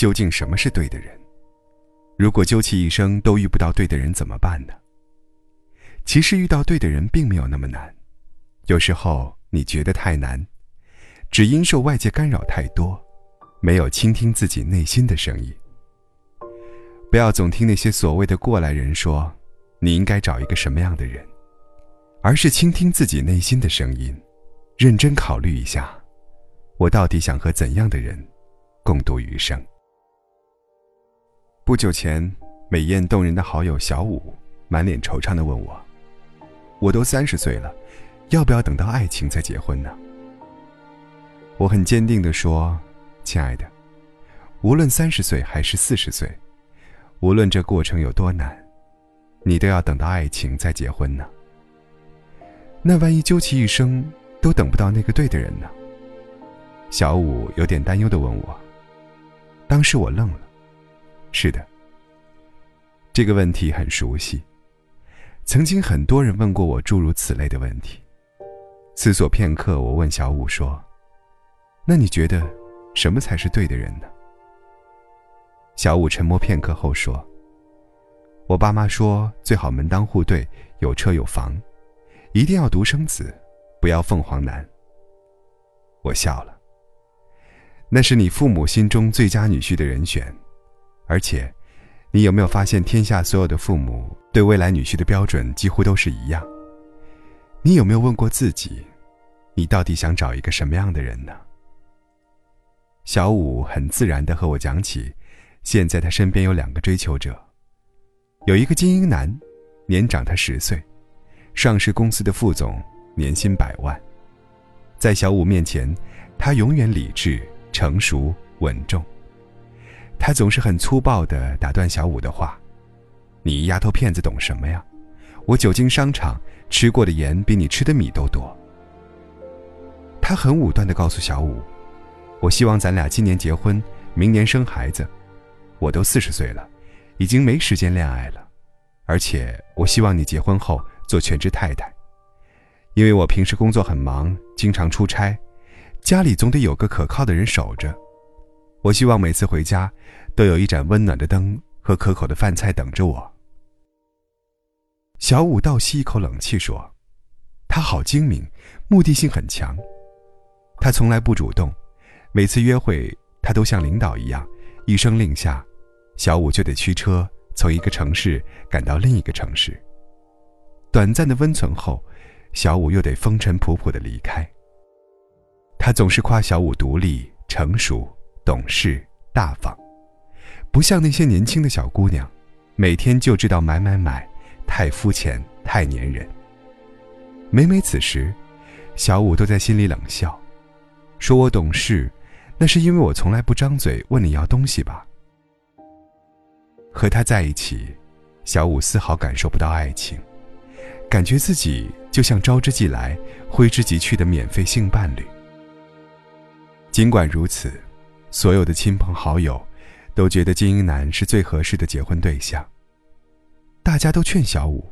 究竟什么是对的人？如果究其一生都遇不到对的人怎么办呢？其实遇到对的人并没有那么难，有时候你觉得太难，只因受外界干扰太多，没有倾听自己内心的声音。不要总听那些所谓的过来人说你应该找一个什么样的人，而是倾听自己内心的声音，认真考虑一下，我到底想和怎样的人共度余生。不久前，美艳动人的好友小五满脸惆怅地问我：“我都三十岁了，要不要等到爱情再结婚呢？”我很坚定地说：“亲爱的，无论三十岁还是四十岁，无论这过程有多难，你都要等到爱情再结婚呢。那万一究其一生都等不到那个对的人呢？”小五有点担忧地问我。当时我愣了。是的，这个问题很熟悉，曾经很多人问过我诸如此类的问题。思索片刻，我问小五说：“那你觉得，什么才是对的人呢？”小五沉默片刻后说：“我爸妈说最好门当户对，有车有房，一定要独生子，不要凤凰男。”我笑了。那是你父母心中最佳女婿的人选。而且，你有没有发现，天下所有的父母对未来女婿的标准几乎都是一样？你有没有问过自己，你到底想找一个什么样的人呢？小五很自然地和我讲起，现在他身边有两个追求者，有一个精英男，年长他十岁，上市公司的副总，年薪百万。在小五面前，他永远理智、成熟、稳重。他总是很粗暴地打断小五的话：“你丫头片子懂什么呀？我久经商场，吃过的盐比你吃的米都多。”他很武断地告诉小五：“我希望咱俩今年结婚，明年生孩子。我都四十岁了，已经没时间恋爱了。而且我希望你结婚后做全职太太，因为我平时工作很忙，经常出差，家里总得有个可靠的人守着。”我希望每次回家，都有一盏温暖的灯和可口的饭菜等着我。小五倒吸一口冷气说：“他好精明，目的性很强。他从来不主动，每次约会他都像领导一样，一声令下，小五就得驱车从一个城市赶到另一个城市。短暂的温存后，小五又得风尘仆仆的离开。他总是夸小五独立成熟。”懂事大方，不像那些年轻的小姑娘，每天就知道买买买，太肤浅，太粘人。每每此时，小五都在心里冷笑，说我懂事，那是因为我从来不张嘴问你要东西吧。和他在一起，小五丝毫感受不到爱情，感觉自己就像招之即来，挥之即去的免费性伴侣。尽管如此。所有的亲朋好友都觉得精英男是最合适的结婚对象。大家都劝小五，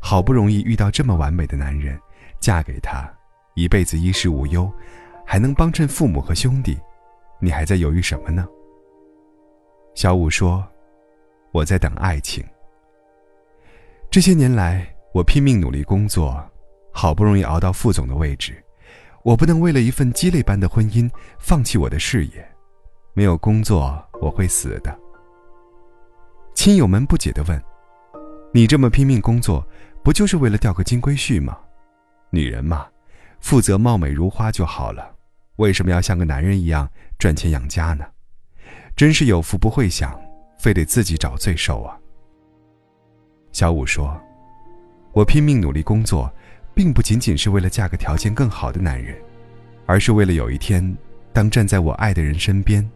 好不容易遇到这么完美的男人，嫁给他，一辈子衣食无忧，还能帮衬父母和兄弟，你还在犹豫什么呢？小五说：“我在等爱情。这些年来，我拼命努力工作，好不容易熬到副总的位置，我不能为了一份鸡肋般的婚姻放弃我的事业。”没有工作，我会死的。亲友们不解地问：“你这么拼命工作，不就是为了钓个金龟婿吗？女人嘛，负责貌美如花就好了，为什么要像个男人一样赚钱养家呢？真是有福不会享，非得自己找罪受啊！”小五说：“我拼命努力工作，并不仅仅是为了嫁个条件更好的男人，而是为了有一天，当站在我爱的人身边。”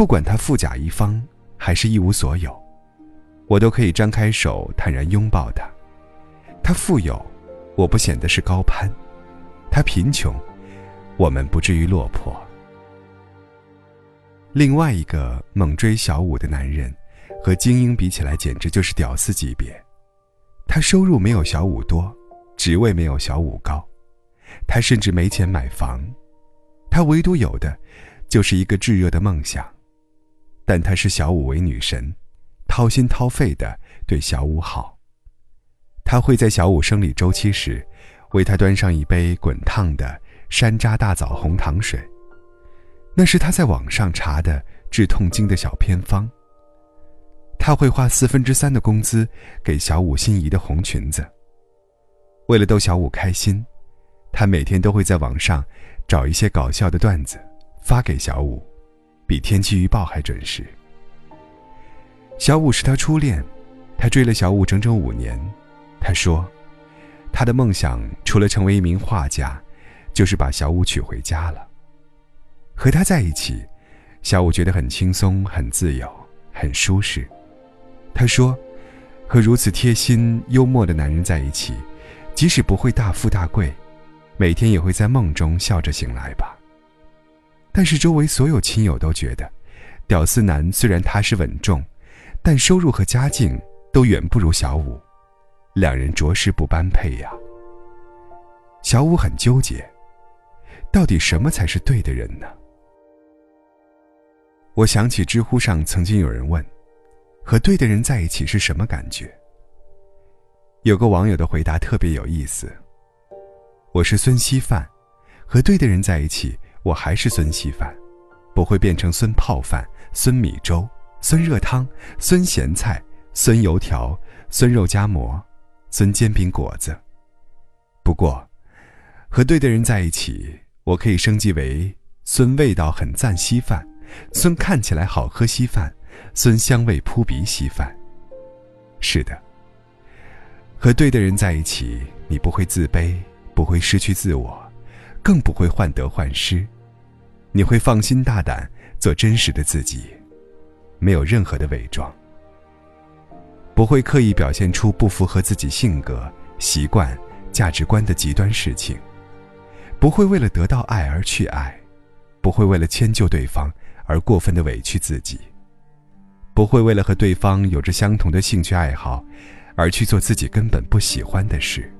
不管他富甲一方还是一无所有，我都可以张开手坦然拥抱他。他富有，我不显得是高攀；他贫穷，我们不至于落魄。另外一个猛追小五的男人，和精英比起来，简直就是屌丝级别。他收入没有小五多，职位没有小五高，他甚至没钱买房，他唯独有的，就是一个炙热的梦想。但他视小五为女神，掏心掏肺的对小五好。他会在小五生理周期时，为他端上一杯滚烫的山楂大枣红糖水。那是他在网上查的治痛经的小偏方。他会花四分之三的工资给小五心仪的红裙子。为了逗小五开心，他每天都会在网上找一些搞笑的段子发给小五，比天气预报还准时。小五是他初恋，他追了小五整整五年。他说，他的梦想除了成为一名画家，就是把小五娶回家了。和他在一起，小五觉得很轻松、很自由、很舒适。他说：“和如此贴心、幽默的男人在一起，即使不会大富大贵，每天也会在梦中笑着醒来吧。”但是周围所有亲友都觉得，屌丝男虽然踏实稳重，但收入和家境都远不如小五，两人着实不般配呀。小五很纠结，到底什么才是对的人呢？我想起知乎上曾经有人问。和对的人在一起是什么感觉？有个网友的回答特别有意思。我是孙稀饭，和对的人在一起，我还是孙稀饭，不会变成孙泡饭、孙米粥、孙热汤、孙咸菜、孙油条、孙肉夹馍、孙煎饼果子。不过，和对的人在一起，我可以升级为孙味道很赞稀饭，孙看起来好喝稀饭。孙香味扑鼻稀饭。是的，和对的人在一起，你不会自卑，不会失去自我，更不会患得患失，你会放心大胆做真实的自己，没有任何的伪装，不会刻意表现出不符合自己性格、习惯、价值观的极端事情，不会为了得到爱而去爱，不会为了迁就对方而过分的委屈自己。不会为了和对方有着相同的兴趣爱好，而去做自己根本不喜欢的事。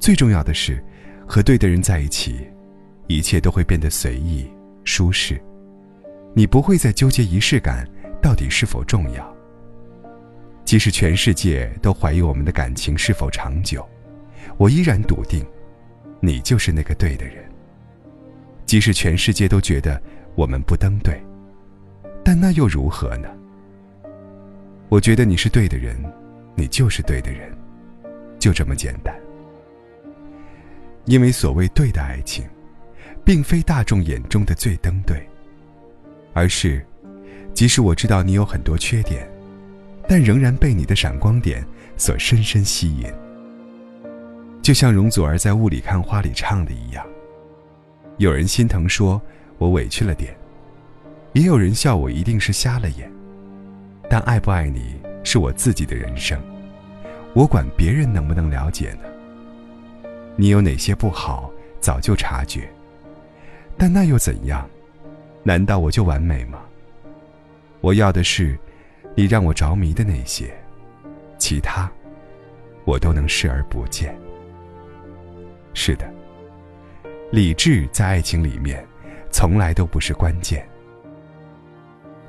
最重要的是，和对的人在一起，一切都会变得随意、舒适。你不会再纠结仪式感到底是否重要。即使全世界都怀疑我们的感情是否长久，我依然笃定，你就是那个对的人。即使全世界都觉得我们不登对，但那又如何呢？我觉得你是对的人，你就是对的人，就这么简单。因为所谓对的爱情，并非大众眼中的最登对，而是，即使我知道你有很多缺点，但仍然被你的闪光点所深深吸引。就像容祖儿在《雾里看花》里唱的一样，有人心疼说我委屈了点，也有人笑我一定是瞎了眼。但爱不爱你是我自己的人生，我管别人能不能了解呢？你有哪些不好，早就察觉，但那又怎样？难道我就完美吗？我要的是你让我着迷的那些，其他我都能视而不见。是的，理智在爱情里面从来都不是关键。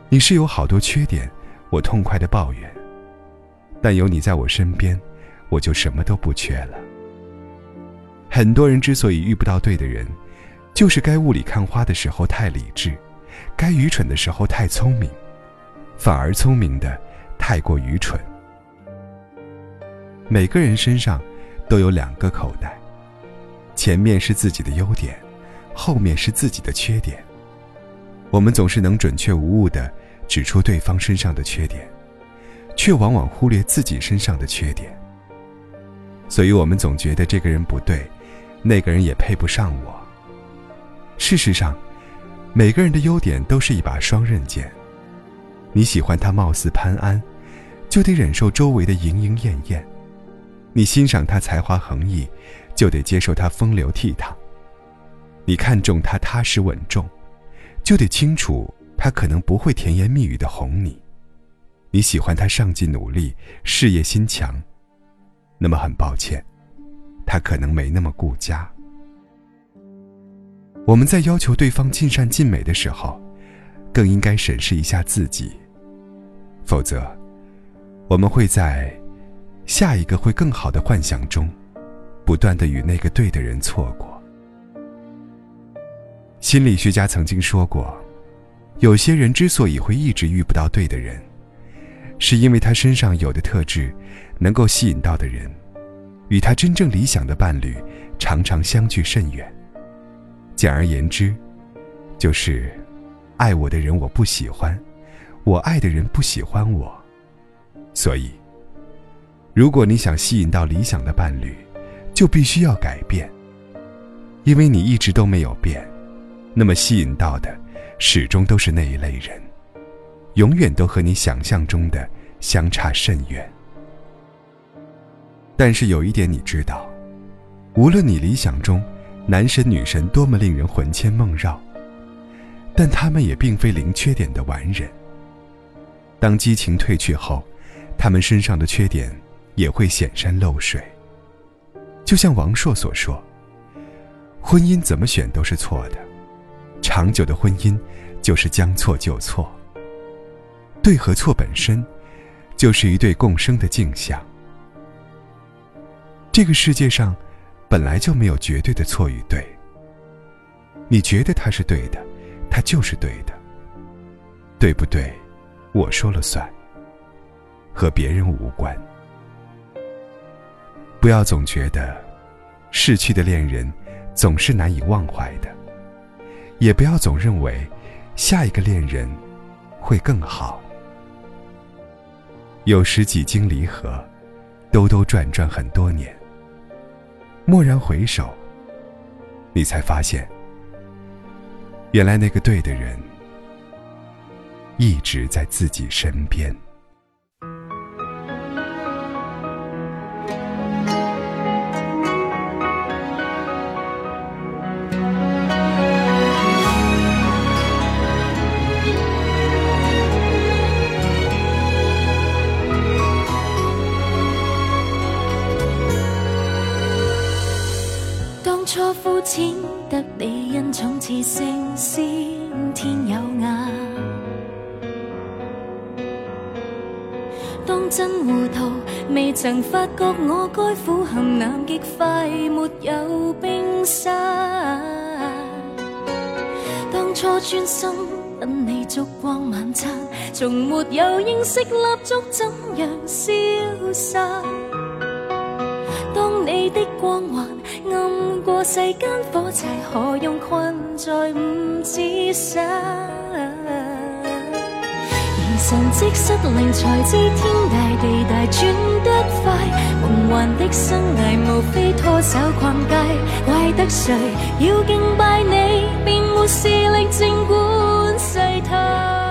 你是有好多缺点。我痛快的抱怨，但有你在我身边，我就什么都不缺了。很多人之所以遇不到对的人，就是该雾里看花的时候太理智，该愚蠢的时候太聪明，反而聪明的太过愚蠢。每个人身上都有两个口袋，前面是自己的优点，后面是自己的缺点。我们总是能准确无误的。指出对方身上的缺点，却往往忽略自己身上的缺点。所以，我们总觉得这个人不对，那个人也配不上我。事实上，每个人的优点都是一把双刃剑。你喜欢他貌似潘安，就得忍受周围的莺莺燕燕；你欣赏他才华横溢，就得接受他风流倜傥；你看重他踏实稳重，就得清楚他可能不会甜言蜜语的哄你；你喜欢他上进努力、事业心强，那么很抱歉，他可能没那么顾家。我们在要求对方尽善尽美的时候，更应该审视一下自己。否则，我们会在下一个会更好的幻想中，不断的与那个对的人错过。心理学家曾经说过，有些人之所以会一直遇不到对的人，是因为他身上有的特质，能够吸引到的人，与他真正理想的伴侣，常常相距甚远。简而言之，就是，爱我的人我不喜欢，我爱的人不喜欢我。所以，如果你想吸引到理想的伴侣，就必须要改变。因为你一直都没有变，那么吸引到的，始终都是那一类人，永远都和你想象中的相差甚远。但是有一点你知道，无论你理想中。男神女神多么令人魂牵梦绕，但他们也并非零缺点的完人。当激情褪去后，他们身上的缺点也会显山露水。就像王朔所说：“婚姻怎么选都是错的，长久的婚姻就是将错就错。对和错本身，就是一对共生的镜像。这个世界上。”本来就没有绝对的错与对。你觉得他是对的，他就是对的。对不对？我说了算。和别人无关。不要总觉得逝去的恋人总是难以忘怀的，也不要总认为下一个恋人会更好。有时几经离合，兜兜转转很多年。蓦然回首，你才发现，原来那个对的人一直在自己身边。似星先天有眼。当真糊涂，未曾发觉我该苦含南极快没有冰山。当初专心等你烛光晚餐，从没有认识蜡烛怎样消散。当你的光环。过世间火柴，何用困在五指山？疑神即失灵，才知天大地大，转得快。梦幻的生涯，无非拖手逛街，怪得谁要敬拜你，便没视力静观世态。